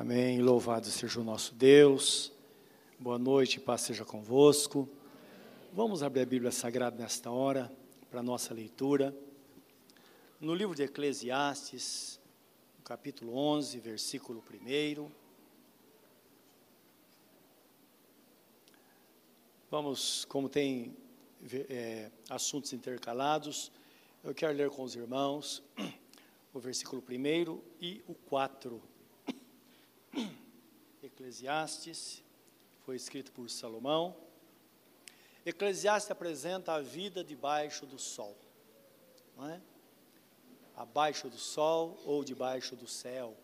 Amém. Louvado seja o nosso Deus. Boa noite, paz seja convosco. Vamos abrir a Bíblia Sagrada nesta hora para a nossa leitura. No livro de Eclesiastes, capítulo 11, versículo 1. Vamos, como tem é, assuntos intercalados, eu quero ler com os irmãos o versículo 1 e o 4. Eclesiastes, foi escrito por Salomão. Eclesiastes apresenta a vida debaixo do sol, não é? Abaixo do sol ou debaixo do céu.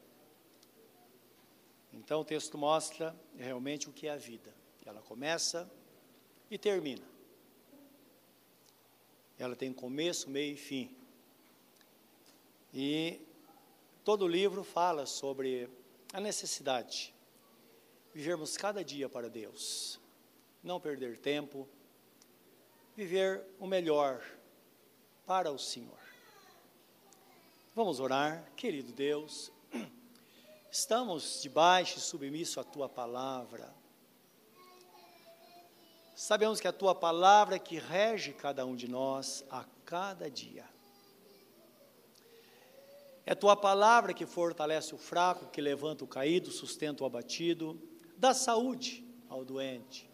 Então o texto mostra realmente o que é a vida. Ela começa e termina. Ela tem começo, meio e fim. E todo o livro fala sobre a necessidade vivermos cada dia para Deus, não perder tempo, viver o melhor para o Senhor. Vamos orar, querido Deus, estamos debaixo e submisso à tua palavra. Sabemos que a tua palavra é que rege cada um de nós a cada dia. É a tua palavra que fortalece o fraco, que levanta o caído, sustenta o abatido, dá saúde ao doente.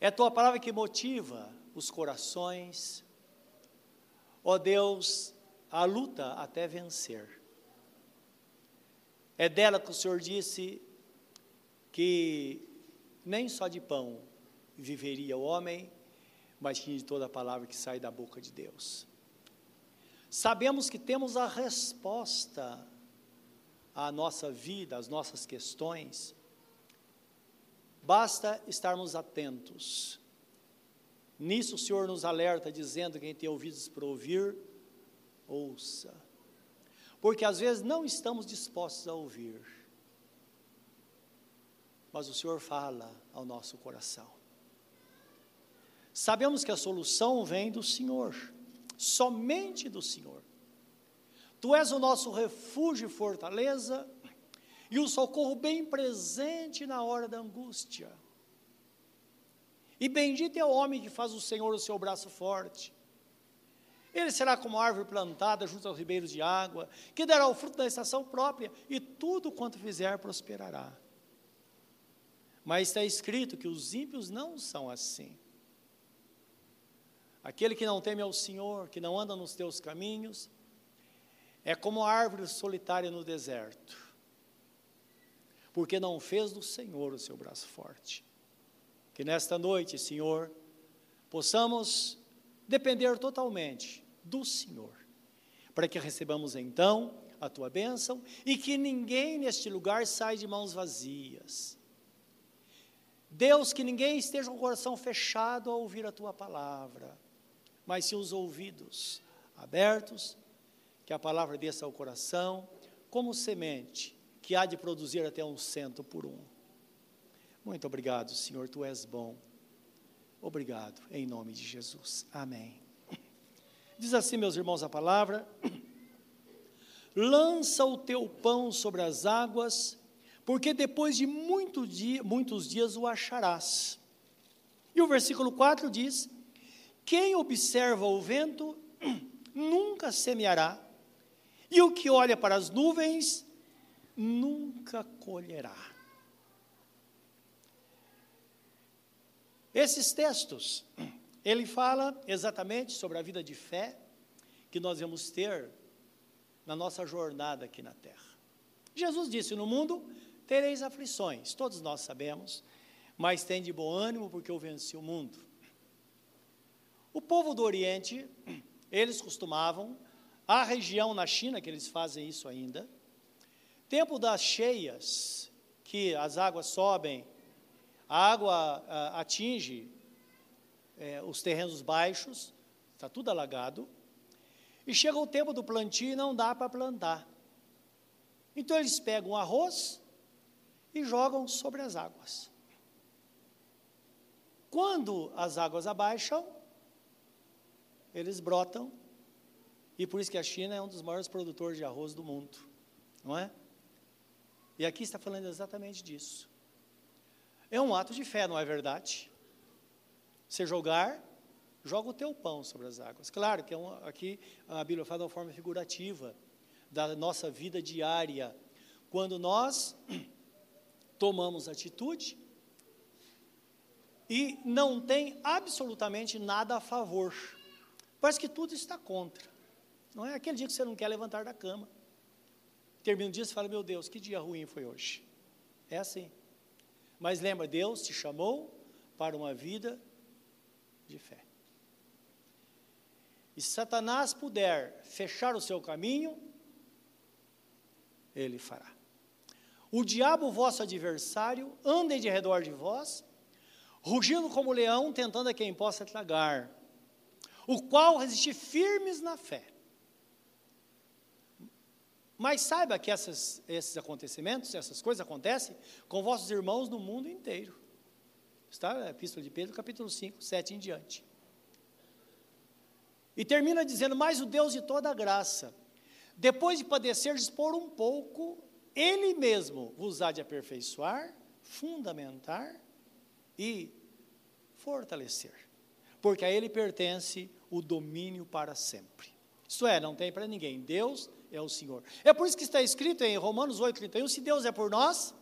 É a tua palavra que motiva os corações. Ó Deus, a luta até vencer. É dela que o Senhor disse que nem só de pão viveria o homem, mas de toda a palavra que sai da boca de Deus. Sabemos que temos a resposta à nossa vida, às nossas questões, basta estarmos atentos. Nisso o Senhor nos alerta, dizendo: quem tem ouvidos para ouvir, ouça. Porque às vezes não estamos dispostos a ouvir, mas o Senhor fala ao nosso coração. Sabemos que a solução vem do Senhor, somente do Senhor. Tu és o nosso refúgio e fortaleza, e o socorro bem presente na hora da angústia. E bendito é o homem que faz o Senhor o seu braço forte. Ele será como árvore plantada junto aos ribeiros de água, que dará o fruto da estação própria, e tudo quanto fizer prosperará. Mas está escrito que os ímpios não são assim. Aquele que não teme ao Senhor, que não anda nos teus caminhos, é como a árvore solitária no deserto, porque não fez do Senhor o seu braço forte. Que nesta noite, Senhor, possamos depender totalmente do Senhor, para que recebamos então a tua bênção e que ninguém neste lugar saia de mãos vazias. Deus, que ninguém esteja com o coração fechado a ouvir a tua palavra mas sim os ouvidos abertos, que a palavra desça ao coração, como semente que há de produzir até um cento por um. Muito obrigado, Senhor, tu és bom. Obrigado, em nome de Jesus. Amém. Diz assim, meus irmãos, a palavra: lança o teu pão sobre as águas, porque depois de muito dia, muitos dias o acharás. E o versículo 4 diz: quem observa o vento nunca semeará, e o que olha para as nuvens nunca colherá. Esses textos, ele fala exatamente sobre a vida de fé que nós vamos ter na nossa jornada aqui na terra. Jesus disse: No mundo tereis aflições, todos nós sabemos, mas tem de bom ânimo porque eu venci o mundo. O povo do Oriente, eles costumavam, a região na China, que eles fazem isso ainda, tempo das cheias, que as águas sobem, a água a, atinge é, os terrenos baixos, está tudo alagado, e chega o tempo do plantio e não dá para plantar. Então eles pegam arroz e jogam sobre as águas. Quando as águas abaixam, eles brotam, e por isso que a China é um dos maiores produtores de arroz do mundo, não é? E aqui está falando exatamente disso. É um ato de fé, não é verdade? Você jogar, joga o teu pão sobre as águas. Claro que é um, aqui a Bíblia fala de uma forma figurativa da nossa vida diária. Quando nós tomamos atitude e não tem absolutamente nada a favor. Parece que tudo está contra. Não é aquele dia que você não quer levantar da cama. Termina o dia e fala: Meu Deus, que dia ruim foi hoje. É assim. Mas lembra, Deus te chamou para uma vida de fé. E se Satanás puder fechar o seu caminho, ele fará. O diabo, vosso adversário, anda de redor de vós, rugindo como leão, tentando a quem possa tragar, o qual resistir firmes na fé. Mas saiba que essas, esses acontecimentos, essas coisas acontecem com vossos irmãos no mundo inteiro. Está a Epístola de Pedro, capítulo 5, 7 em diante. E termina dizendo: Mas o Deus de toda graça, depois de padecer, dispor um pouco, Ele mesmo vos há de aperfeiçoar, fundamentar e fortalecer. Porque a Ele pertence o domínio para sempre. Isto é, não tem para ninguém. Deus é o Senhor. É por isso que está escrito em Romanos 8,31: se Deus é por nós,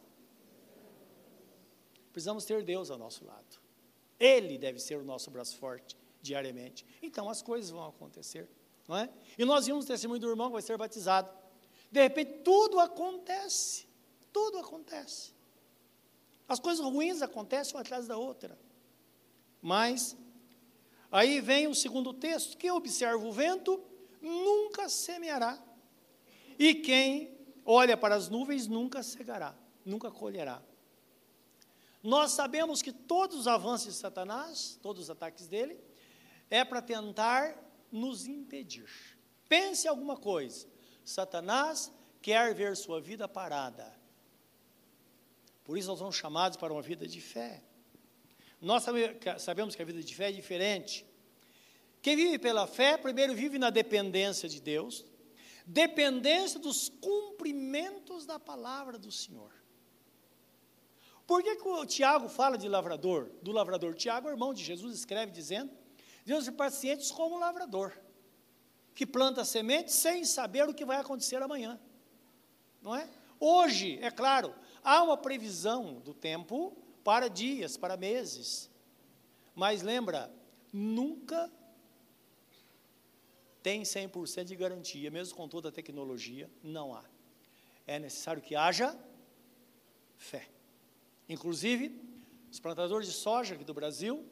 precisamos ter Deus ao nosso lado. Ele deve ser o nosso braço forte diariamente. Então as coisas vão acontecer, não é? E nós vimos o testemunho do irmão que vai ser batizado. De repente tudo acontece, tudo acontece. As coisas ruins acontecem uma atrás da outra. Mas aí vem o segundo texto, que observa o vento, nunca semeará, e quem olha para as nuvens nunca cegará, nunca colherá. Nós sabemos que todos os avanços de Satanás, todos os ataques dele, é para tentar nos impedir. Pense alguma coisa. Satanás quer ver sua vida parada. Por isso nós somos chamados para uma vida de fé. Nós sabemos que a vida de fé é diferente. Quem vive pela fé, primeiro vive na dependência de Deus, dependência dos cumprimentos da palavra do Senhor. Por que, que o Tiago fala de lavrador? Do lavrador. Tiago, irmão de Jesus, escreve dizendo: Deus é pacientes como o lavrador, que planta semente sem saber o que vai acontecer amanhã. Não é? Hoje, é claro, há uma previsão do tempo para dias, para meses. Mas lembra, nunca tem 100% de garantia, mesmo com toda a tecnologia, não há. É necessário que haja fé. Inclusive, os plantadores de soja aqui do Brasil,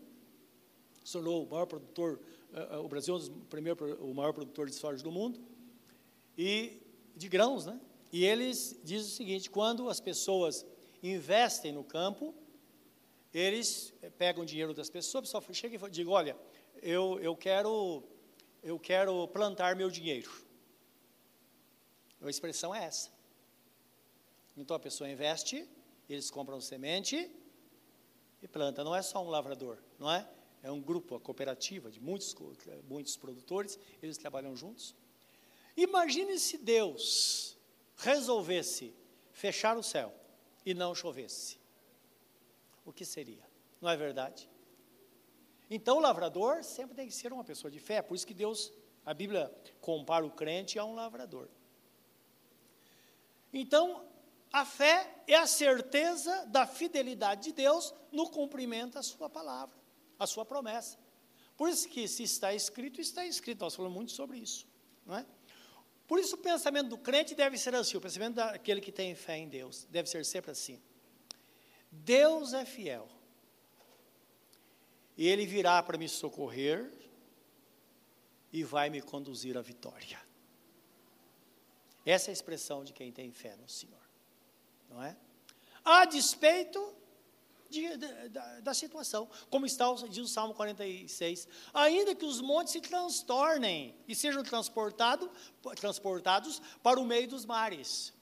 se tornou o maior produtor, uh, o Brasil é o, primeiro, o maior produtor de soja do mundo, e de grãos, né? E eles dizem o seguinte: quando as pessoas investem no campo, eles pegam dinheiro das pessoas, a pessoa chega e diz: olha, eu, eu quero eu quero plantar meu dinheiro. A expressão é essa. Então a pessoa investe, eles compram semente e planta. Não é só um lavrador, não é? É um grupo, a cooperativa de muitos, muitos produtores, eles trabalham juntos. Imagine se Deus resolvesse fechar o céu e não chovesse. O que seria? Não é verdade? Então, o lavrador sempre tem que ser uma pessoa de fé, por isso que Deus, a Bíblia compara o crente a um lavrador. Então, a fé é a certeza da fidelidade de Deus no cumprimento da sua palavra, a sua promessa. Por isso que se está escrito, está escrito. Nós falamos muito sobre isso, não é? Por isso o pensamento do crente deve ser assim, o pensamento daquele que tem fé em Deus deve ser sempre assim. Deus é fiel e ele virá para me socorrer e vai me conduzir à vitória. Essa é a expressão de quem tem fé no Senhor, não é? A despeito de, de, da, da, situação, como está, diz o Salmo 46, ainda que os montes se transtornem e sejam transportado, transportados para o meio dos mares,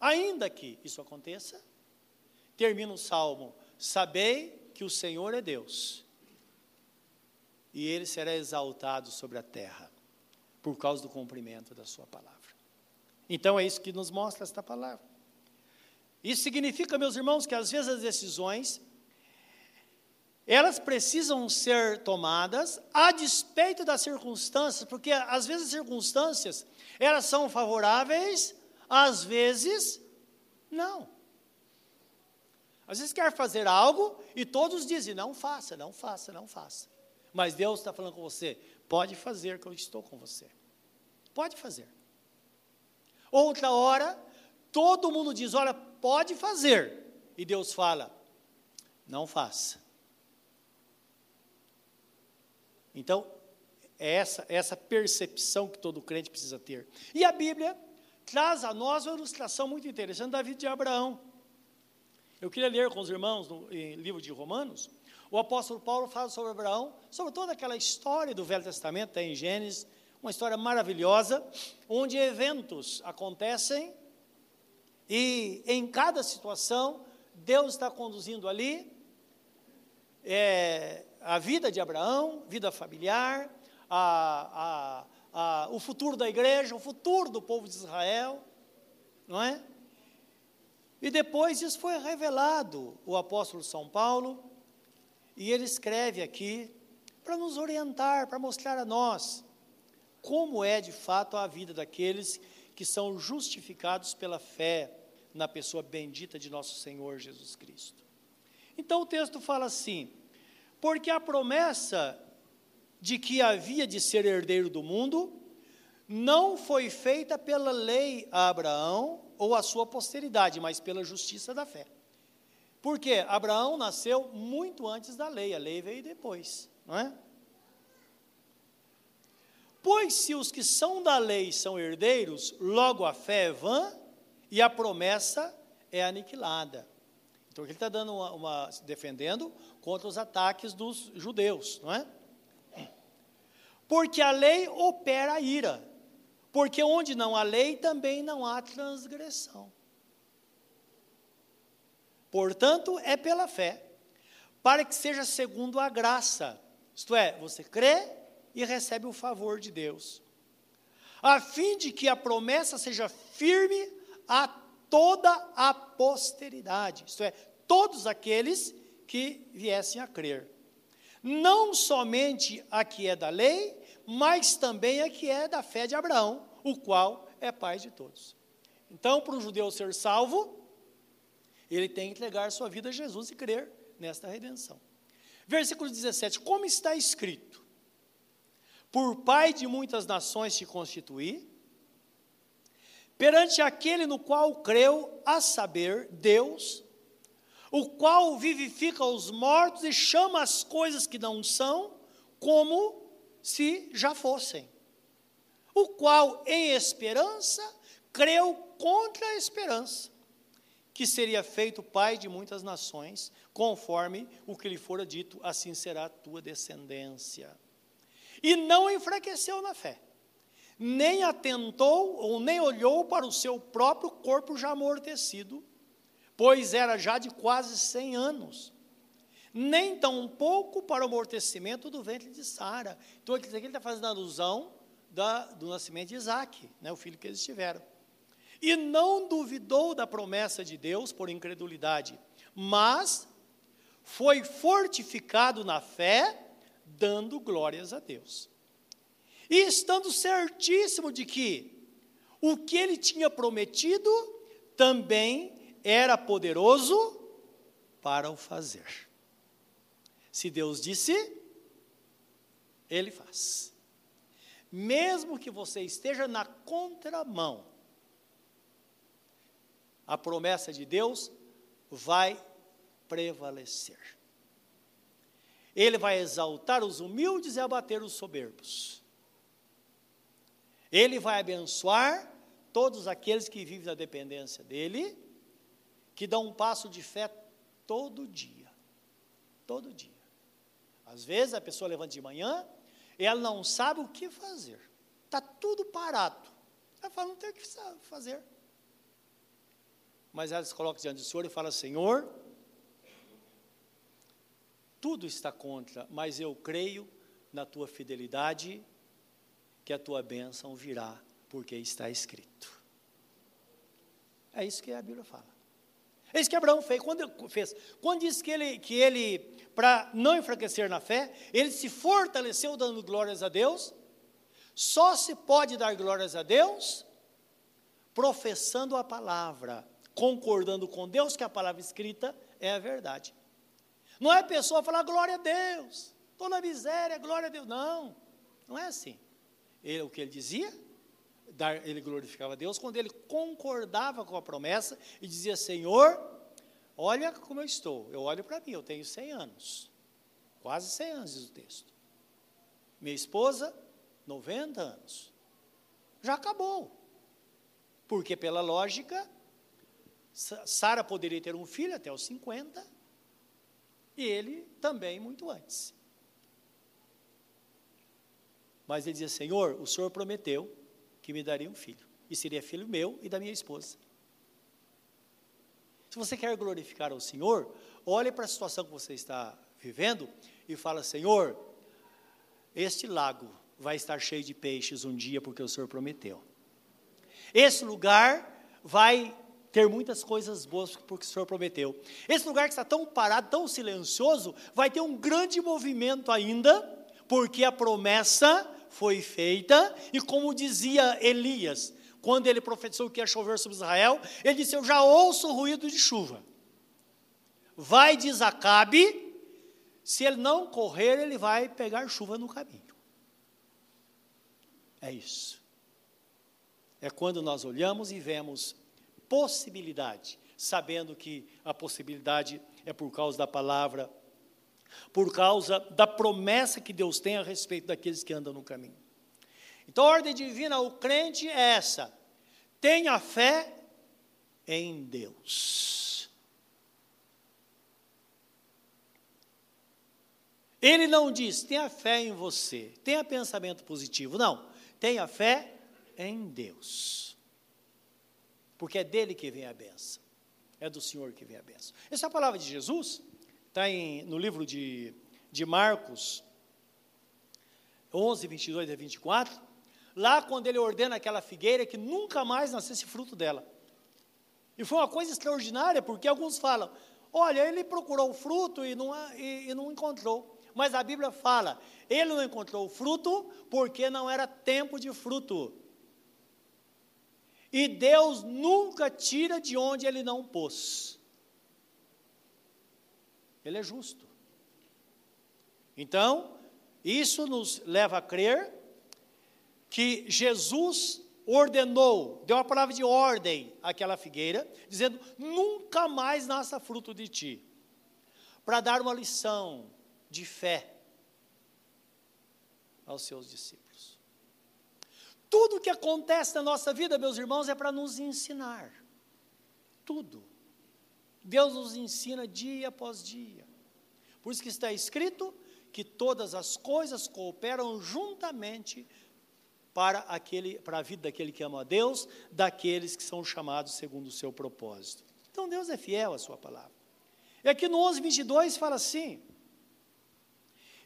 ainda que isso aconteça, termina o Salmo, sabei que o Senhor é Deus, e ele será exaltado sobre a terra, por causa do cumprimento da sua palavra. Então é isso que nos mostra esta palavra. Isso significa, meus irmãos, que às vezes as decisões elas precisam ser tomadas a despeito das circunstâncias, porque às vezes as circunstâncias elas são favoráveis, às vezes não. Às vezes quer fazer algo e todos dizem: não faça, não faça, não faça. Mas Deus está falando com você: pode fazer, que eu estou com você. Pode fazer. Outra hora, todo mundo diz: olha, pode fazer. E Deus fala: não faça. Então, é essa, essa percepção que todo crente precisa ter. E a Bíblia traz a nós uma ilustração muito interessante da vida de Abraão. Eu queria ler com os irmãos no livro de Romanos. O apóstolo Paulo fala sobre Abraão, sobre toda aquela história do Velho Testamento, está em Gênesis, uma história maravilhosa, onde eventos acontecem e em cada situação Deus está conduzindo ali é, a vida de Abraão, vida familiar, a, a, a, o futuro da igreja, o futuro do povo de Israel, não é? E depois isso foi revelado, o apóstolo São Paulo, e ele escreve aqui para nos orientar, para mostrar a nós como é de fato a vida daqueles que são justificados pela fé na pessoa bendita de nosso Senhor Jesus Cristo. Então o texto fala assim: porque a promessa de que havia de ser herdeiro do mundo não foi feita pela lei a Abraão ou a sua posteridade, mas pela justiça da fé. Porque Abraão nasceu muito antes da lei, a lei veio depois, não é? Pois se os que são da lei são herdeiros, logo a fé é vã e a promessa é aniquilada. Então ele está dando uma, uma, defendendo contra os ataques dos judeus, não é? Porque a lei opera a ira, porque onde não há lei também não há transgressão. Portanto, é pela fé, para que seja segundo a graça, isto é, você crê e recebe o favor de Deus, a fim de que a promessa seja firme a toda a posteridade, isto é, todos aqueles que viessem a crer. Não somente a que é da lei, mas também a que é da fé de Abraão, o qual é pai de todos. Então, para o judeu ser salvo, ele tem que entregar sua vida a Jesus e crer nesta redenção. Versículo 17: Como está escrito: Por pai de muitas nações te constituí, perante aquele no qual creu, a saber, Deus, o qual vivifica os mortos e chama as coisas que não são como se já fossem. O qual, em esperança, creu contra a esperança, que seria feito pai de muitas nações, conforme o que lhe fora dito, assim será a tua descendência. E não enfraqueceu na fé nem atentou ou nem olhou para o seu próprio corpo já amortecido, pois era já de quase cem anos, nem tampouco para o amortecimento do ventre de Sara. Então aqui ele está fazendo alusão da, do nascimento de Isaac, né, o filho que eles tiveram. E não duvidou da promessa de Deus por incredulidade, mas foi fortificado na fé, dando glórias a Deus e estando certíssimo de que o que ele tinha prometido também era poderoso para o fazer. Se Deus disse, ele faz. Mesmo que você esteja na contramão, a promessa de Deus vai prevalecer. Ele vai exaltar os humildes e abater os soberbos. Ele vai abençoar todos aqueles que vivem na dependência dele, que dão um passo de fé todo dia. Todo dia. Às vezes a pessoa levanta de manhã e ela não sabe o que fazer. Está tudo parado. Ela fala, não tem o que fazer. Mas ela se coloca diante do Senhor e fala, Senhor, tudo está contra, mas eu creio na tua fidelidade que a tua bênção virá, porque está escrito. É isso que a Bíblia fala. É isso que Abraão fez. Quando, fez. Quando disse que ele, que ele para não enfraquecer na fé, ele se fortaleceu dando glórias a Deus. Só se pode dar glórias a Deus professando a palavra, concordando com Deus que a palavra escrita é a verdade. Não é a pessoa falar glória a Deus, estou na miséria, glória a Deus. Não, não é assim. Ele, o que ele dizia? Dar, ele glorificava a Deus quando ele concordava com a promessa e dizia: Senhor, olha como eu estou. Eu olho para mim, eu tenho 100 anos, quase 100 anos, diz o texto. Minha esposa, 90 anos. Já acabou. Porque, pela lógica, Sara poderia ter um filho até os 50 e ele também muito antes. Mas ele dizia: Senhor, o Senhor prometeu que me daria um filho, e seria filho meu e da minha esposa. Se você quer glorificar ao Senhor, olhe para a situação que você está vivendo e fala: Senhor, este lago vai estar cheio de peixes um dia porque o Senhor prometeu. Esse lugar vai ter muitas coisas boas porque o Senhor prometeu. Esse lugar que está tão parado, tão silencioso, vai ter um grande movimento ainda, porque a promessa foi feita, e como dizia Elias, quando ele profetizou que ia chover sobre Israel, ele disse: Eu já ouço o ruído de chuva. Vai, diz Acabe, se ele não correr, ele vai pegar chuva no caminho. É isso. É quando nós olhamos e vemos possibilidade, sabendo que a possibilidade é por causa da palavra, por causa da promessa que Deus tem a respeito daqueles que andam no caminho. Então, a ordem divina, o crente é essa: tenha fé em Deus. Ele não diz, tenha fé em você, tenha pensamento positivo. Não, tenha fé em Deus porque é dele que vem a benção. É do Senhor que vem a benção. Essa é a palavra de Jesus, está no livro de, de Marcos 11, 22 a 24. Lá, quando ele ordena aquela figueira que nunca mais nascesse fruto dela. E foi uma coisa extraordinária, porque alguns falam: olha, ele procurou o fruto e não, e, e não encontrou. Mas a Bíblia fala: ele não encontrou o fruto porque não era tempo de fruto. E Deus nunca tira de onde Ele não pôs. Ele é justo. Então, isso nos leva a crer que Jesus ordenou, deu a palavra de ordem àquela figueira, dizendo: nunca mais nasça fruto de ti, para dar uma lição de fé aos seus discípulos. Tudo que acontece na nossa vida, meus irmãos, é para nos ensinar. Tudo. Deus nos ensina dia após dia. Por isso que está escrito que todas as coisas cooperam juntamente para, aquele, para a vida daquele que ama a Deus, daqueles que são chamados segundo o seu propósito. Então Deus é fiel à sua palavra. E aqui no 11, 22 fala assim: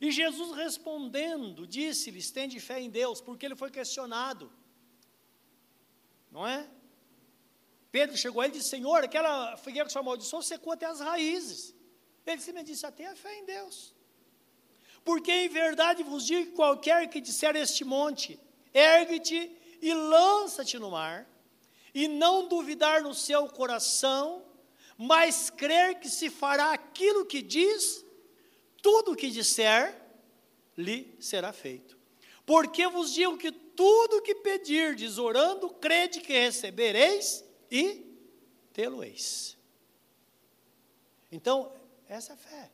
e Jesus respondendo, disse-lhes: Tende fé em Deus, porque ele foi questionado. Não é? Pedro chegou a ele e disse: Senhor, aquela figueira que o senhor amaldiçoou secou até as raízes. Ele me disse: Tenha fé em Deus. Porque em verdade vos digo que qualquer que disser este monte, ergue-te e lança-te no mar, e não duvidar no seu coração, mas crer que se fará aquilo que diz, tudo o que disser lhe será feito. Porque vos digo que tudo o que pedirdes orando, crede que recebereis e tê-lo-eis. Então, essa é a fé.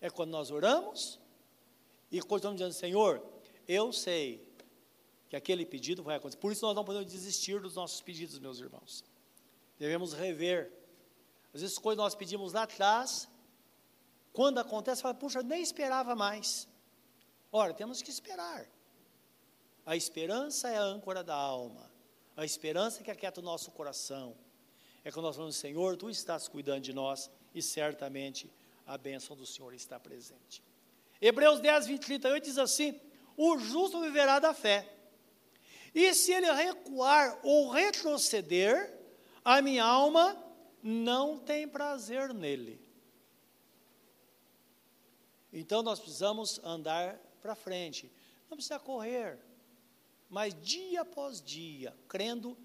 É quando nós oramos e estamos dizendo, Senhor, eu sei que aquele pedido vai acontecer. Por isso nós não podemos desistir dos nossos pedidos, meus irmãos. Devemos rever. Às vezes, coisas nós pedimos lá atrás, quando acontece, fala, puxa, nem esperava mais. Ora, temos que esperar. A esperança é a âncora da alma. A esperança que aquieta o nosso coração. É quando nós falamos, Senhor, Tu estás cuidando de nós e certamente a bênção do Senhor está presente. Hebreus 10, 20, 38 diz assim: O justo viverá da fé. E se ele recuar ou retroceder, a minha alma não tem prazer nele. Então nós precisamos andar para frente. Não precisa correr, mas dia após dia, crendo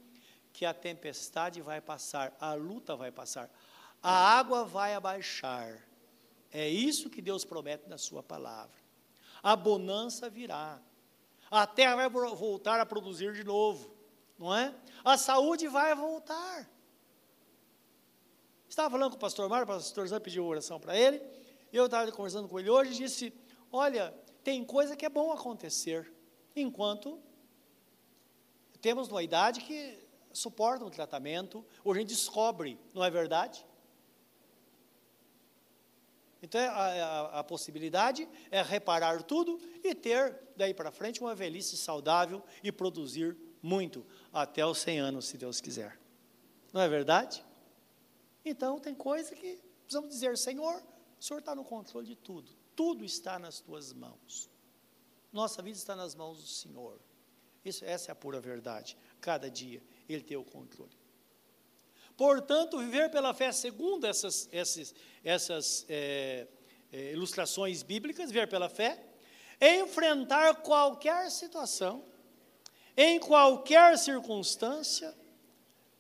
que a tempestade vai passar, a luta vai passar, a água vai abaixar. É isso que Deus promete na Sua palavra. A bonança virá, a terra vai voltar a produzir de novo, não é? A saúde vai voltar. Estava falando com o pastor Mário, o pastor Zé pediu oração para ele, eu estava conversando com ele hoje e disse: Olha, tem coisa que é bom acontecer, enquanto temos uma idade que suporta um tratamento, hoje a gente descobre, não é verdade? Então, a, a, a, possibilidade é reparar tudo e ter, daí para frente, uma velhice saudável e produzir muito, até os 100 anos, se Deus quiser. Não é verdade? Então, tem coisa que precisamos dizer, Senhor, o Senhor está no controle de tudo. Tudo está nas tuas mãos. Nossa vida está nas mãos do Senhor. Isso, essa é a pura verdade. Cada dia Ele tem o controle. Portanto, viver pela fé, segundo essas, essas, essas é, é, ilustrações bíblicas, viver pela fé, é enfrentar qualquer situação, em qualquer circunstância,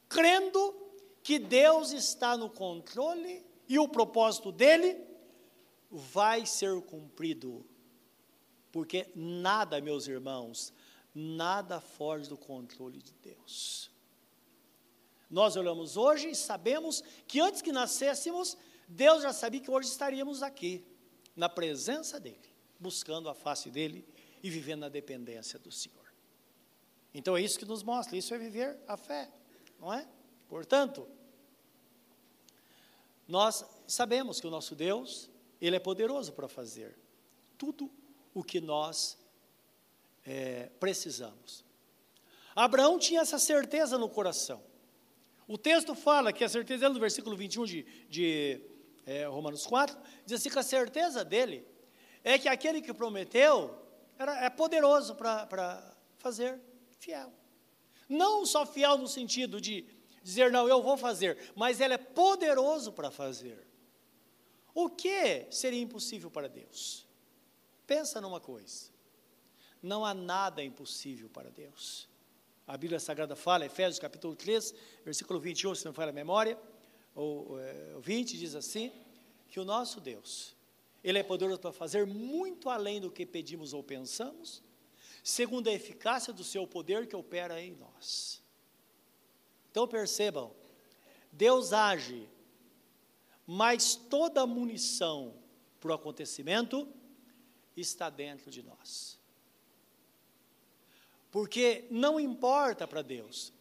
crendo que Deus está no controle e o propósito dele vai ser cumprido. Porque nada, meus irmãos, nada foge do controle de Deus. Nós olhamos hoje e sabemos que antes que nascêssemos, Deus já sabia que hoje estaríamos aqui, na presença dEle, buscando a face dEle e vivendo na dependência do Senhor. Então é isso que nos mostra, isso é viver a fé, não é? Portanto, nós sabemos que o nosso Deus, Ele é poderoso para fazer tudo o que nós é, precisamos. Abraão tinha essa certeza no coração. O texto fala que a certeza dele, no versículo 21 de, de é, Romanos 4, diz assim que a certeza dele é que aquele que prometeu era, é poderoso para fazer fiel. Não só fiel no sentido de dizer, não, eu vou fazer, mas ele é poderoso para fazer. O que seria impossível para Deus? Pensa numa coisa. Não há nada impossível para Deus. A Bíblia Sagrada fala, Efésios capítulo 3, versículo 21, se não falha a memória, ou é, 20, diz assim, que o nosso Deus, Ele é poderoso para fazer muito além do que pedimos ou pensamos, segundo a eficácia do seu poder que opera em nós. Então percebam, Deus age, mas toda a munição para o acontecimento está dentro de nós. Porque não importa para Deus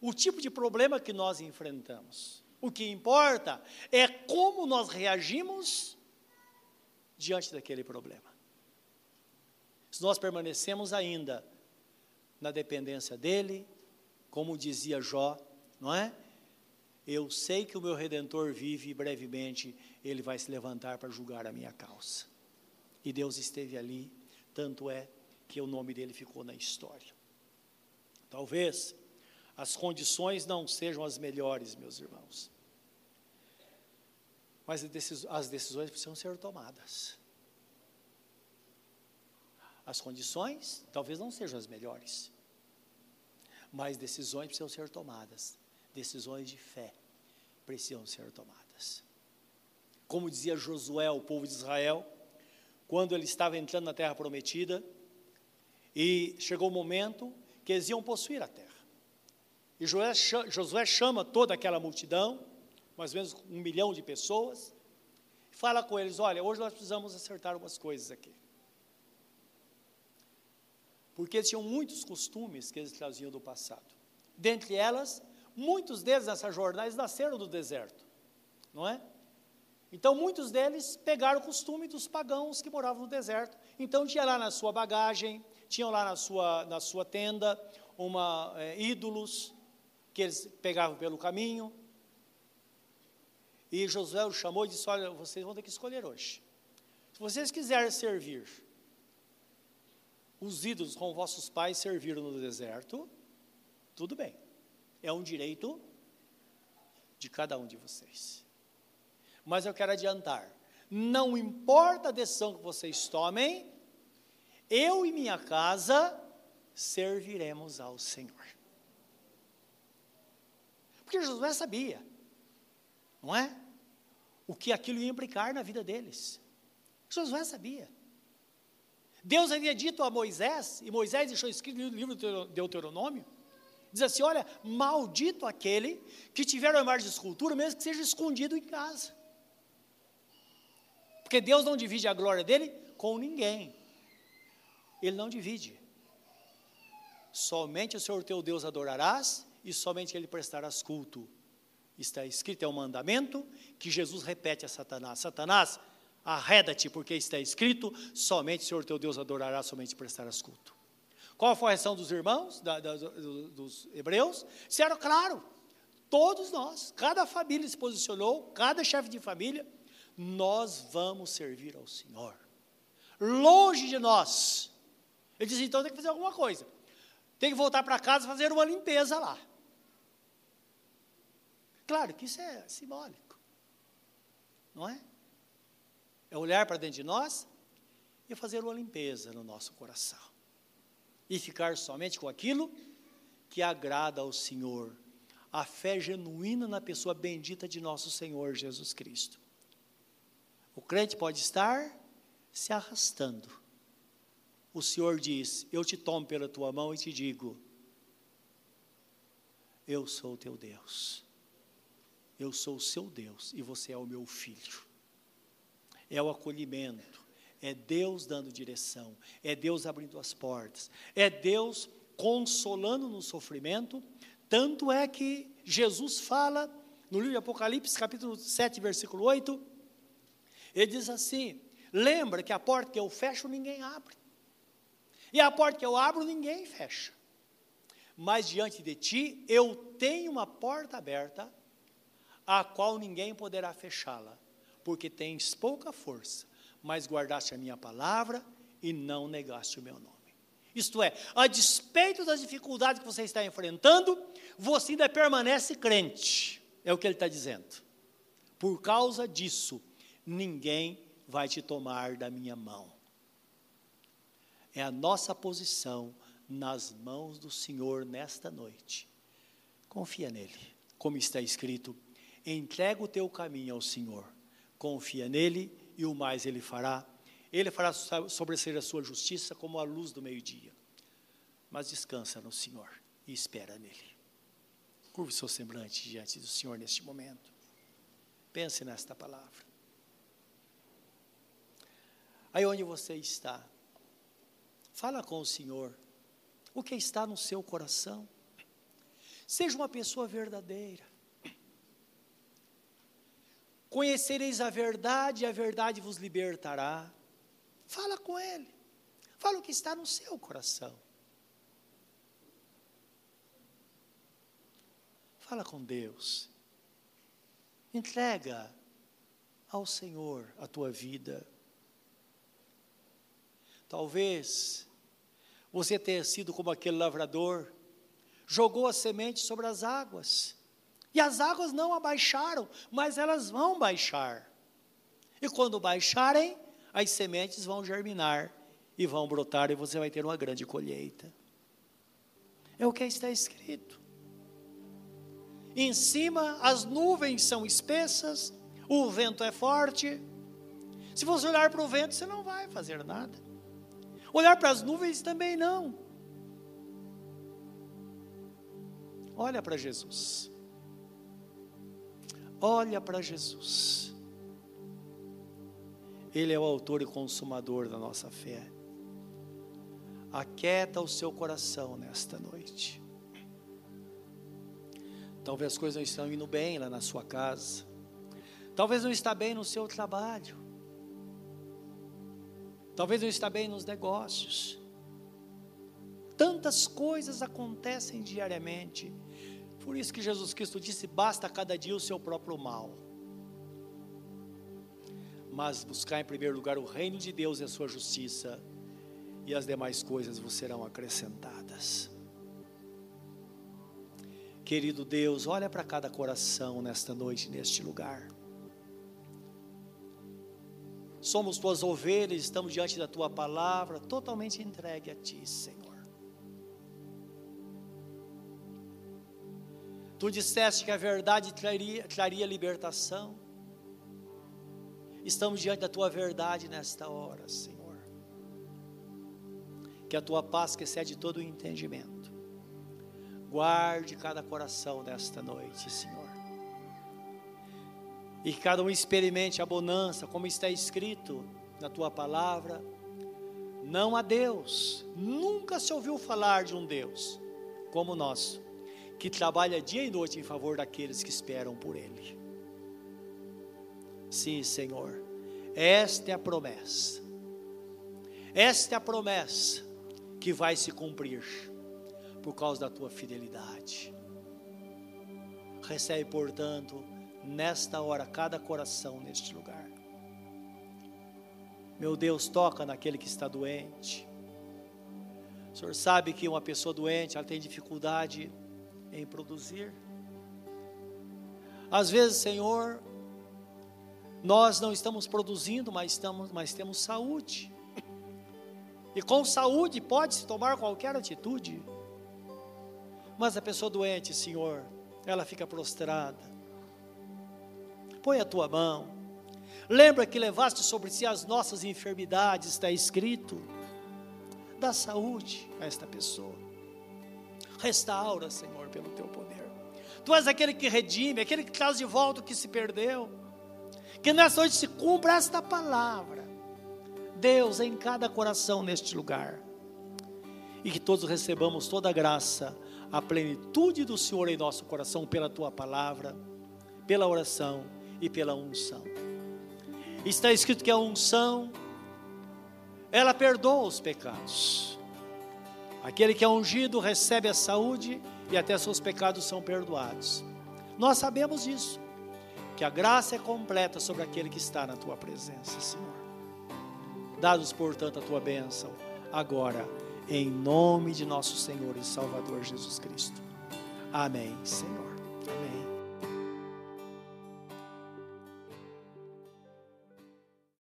o tipo de problema que nós enfrentamos. O que importa é como nós reagimos diante daquele problema. Se nós permanecemos ainda na dependência dele, como dizia Jó, não é? Eu sei que o meu redentor vive e brevemente ele vai se levantar para julgar a minha causa. E Deus esteve ali, tanto é que o nome dele ficou na história. Talvez as condições não sejam as melhores, meus irmãos, mas as decisões precisam ser tomadas. As condições talvez não sejam as melhores, mas decisões precisam ser tomadas. Decisões de fé precisam ser tomadas. Como dizia Josué, o povo de Israel, quando ele estava entrando na terra prometida, e chegou o momento que eles iam possuir a terra. E Josué chama toda aquela multidão, mais ou menos um milhão de pessoas, e fala com eles: olha, hoje nós precisamos acertar algumas coisas aqui. Porque tinham muitos costumes que eles traziam do passado. Dentre elas, muitos deles nessa jornada eles nasceram do deserto, não é? Então, muitos deles pegaram o costume dos pagãos que moravam no deserto. Então, tinha lá na sua bagagem tinham lá na sua, na sua tenda uma, é, ídolos que eles pegavam pelo caminho. E Josué os chamou e disse: Olha, vocês vão ter que escolher hoje. Se vocês quiserem servir os ídolos como vossos pais serviram no deserto, tudo bem. É um direito de cada um de vocês. Mas eu quero adiantar: não importa a decisão que vocês tomem, eu e minha casa serviremos ao Senhor. Porque Josué sabia, não é? O que aquilo ia implicar na vida deles. Josué sabia. Deus havia dito a Moisés, e Moisés deixou escrito no livro do Deuteronômio, diz assim: olha, maldito aquele que tiver uma imagem de escultura, mesmo que seja escondido em casa. Porque Deus não divide a glória dele com ninguém. Ele não divide. Somente o Senhor teu Deus adorarás e somente ele prestarás culto. Está escrito, é um mandamento que Jesus repete a Satanás: Satanás, arreda-te, porque está escrito: somente o Senhor teu Deus adorará, somente prestarás culto. Qual foi a reação dos irmãos, da, da, dos hebreus? Disseram, claro, todos nós, cada família se posicionou, cada chefe de família, nós vamos servir ao Senhor. Longe de nós. Ele diz, então tem que fazer alguma coisa. Tem que voltar para casa e fazer uma limpeza lá. Claro que isso é simbólico, não é? É olhar para dentro de nós e fazer uma limpeza no nosso coração. E ficar somente com aquilo que agrada ao Senhor. A fé genuína na pessoa bendita de nosso Senhor Jesus Cristo. O crente pode estar se arrastando. O Senhor diz: Eu te tomo pela tua mão e te digo: Eu sou o teu Deus. Eu sou o seu Deus e você é o meu filho. É o acolhimento, é Deus dando direção, é Deus abrindo as portas, é Deus consolando no sofrimento. Tanto é que Jesus fala no livro de Apocalipse, capítulo 7, versículo 8, ele diz assim: Lembra que a porta que eu fecho, ninguém abre, e a porta que eu abro, ninguém fecha. Mas diante de ti eu tenho uma porta aberta a qual ninguém poderá fechá-la, porque tens pouca força, mas guardaste a minha palavra e não negaste o meu nome. Isto é, a despeito das dificuldades que você está enfrentando, você ainda permanece crente, é o que ele está dizendo. Por causa disso, ninguém vai te tomar da minha mão. É a nossa posição nas mãos do Senhor nesta noite. Confia nele, como está escrito entrega o teu caminho ao Senhor, confia nele e o mais ele fará. Ele fará sobresser a sua justiça como a luz do meio-dia. Mas descansa no Senhor e espera nele. Curve seu semblante diante do Senhor neste momento. Pense nesta palavra. Aí onde você está, fala com o Senhor. O que está no seu coração? Seja uma pessoa verdadeira. Conhecereis a verdade e a verdade vos libertará. Fala com Ele. Fala o que está no seu coração. Fala com Deus. Entrega ao Senhor a tua vida. Talvez você tenha sido como aquele lavrador, jogou a semente sobre as águas e as águas não abaixaram, mas elas vão baixar. E quando baixarem, as sementes vão germinar e vão brotar, e você vai ter uma grande colheita. É o que está escrito. Em cima, as nuvens são espessas, o vento é forte. Se você olhar para o vento, você não vai fazer nada. Olhar para as nuvens também não. Olha para Jesus. Olha para Jesus. Ele é o autor e consumador da nossa fé. Aquieta o seu coração nesta noite. Talvez as coisas não estão indo bem lá na sua casa. Talvez não está bem no seu trabalho. Talvez não está bem nos negócios. Tantas coisas acontecem diariamente por isso que Jesus Cristo disse: basta cada dia o seu próprio mal. Mas buscar em primeiro lugar o reino de Deus e a sua justiça, e as demais coisas vos serão acrescentadas. Querido Deus, olha para cada coração nesta noite, neste lugar. Somos tuas ovelhas, estamos diante da tua palavra, totalmente entregue a ti, Senhor. Tu disseste que a verdade traria, traria libertação. Estamos diante da tua verdade nesta hora, Senhor. Que a tua paz, que excede todo o entendimento, guarde cada coração nesta noite, Senhor. E que cada um experimente a bonança, como está escrito na tua palavra. Não há Deus, nunca se ouviu falar de um Deus como o nosso que trabalha dia e noite em favor daqueles que esperam por Ele. Sim, Senhor, esta é a promessa, esta é a promessa que vai se cumprir por causa da tua fidelidade. Recebe, portanto, nesta hora, cada coração neste lugar. Meu Deus, toca naquele que está doente. O Senhor sabe que uma pessoa doente, ela tem dificuldade em produzir. Às vezes, Senhor, nós não estamos produzindo, mas, estamos, mas temos saúde. E com saúde pode-se tomar qualquer atitude. Mas a pessoa doente, Senhor, ela fica prostrada. Põe a tua mão. Lembra que levaste sobre si as nossas enfermidades, está escrito. Dá saúde a esta pessoa. Restaura, Senhor, pelo teu poder. Tu és aquele que redime, aquele que traz de volta o que se perdeu. Que nessa noite se cumpra esta palavra. Deus em cada coração neste lugar. E que todos recebamos toda a graça, a plenitude do Senhor em nosso coração pela tua palavra, pela oração e pela unção. Está escrito que a unção ela perdoa os pecados. Aquele que é ungido recebe a saúde e até seus pecados são perdoados. Nós sabemos isso, que a graça é completa sobre aquele que está na tua presença, Senhor. Dá-nos, portanto, a tua bênção, agora, em nome de nosso Senhor e Salvador Jesus Cristo. Amém, Senhor. Amém.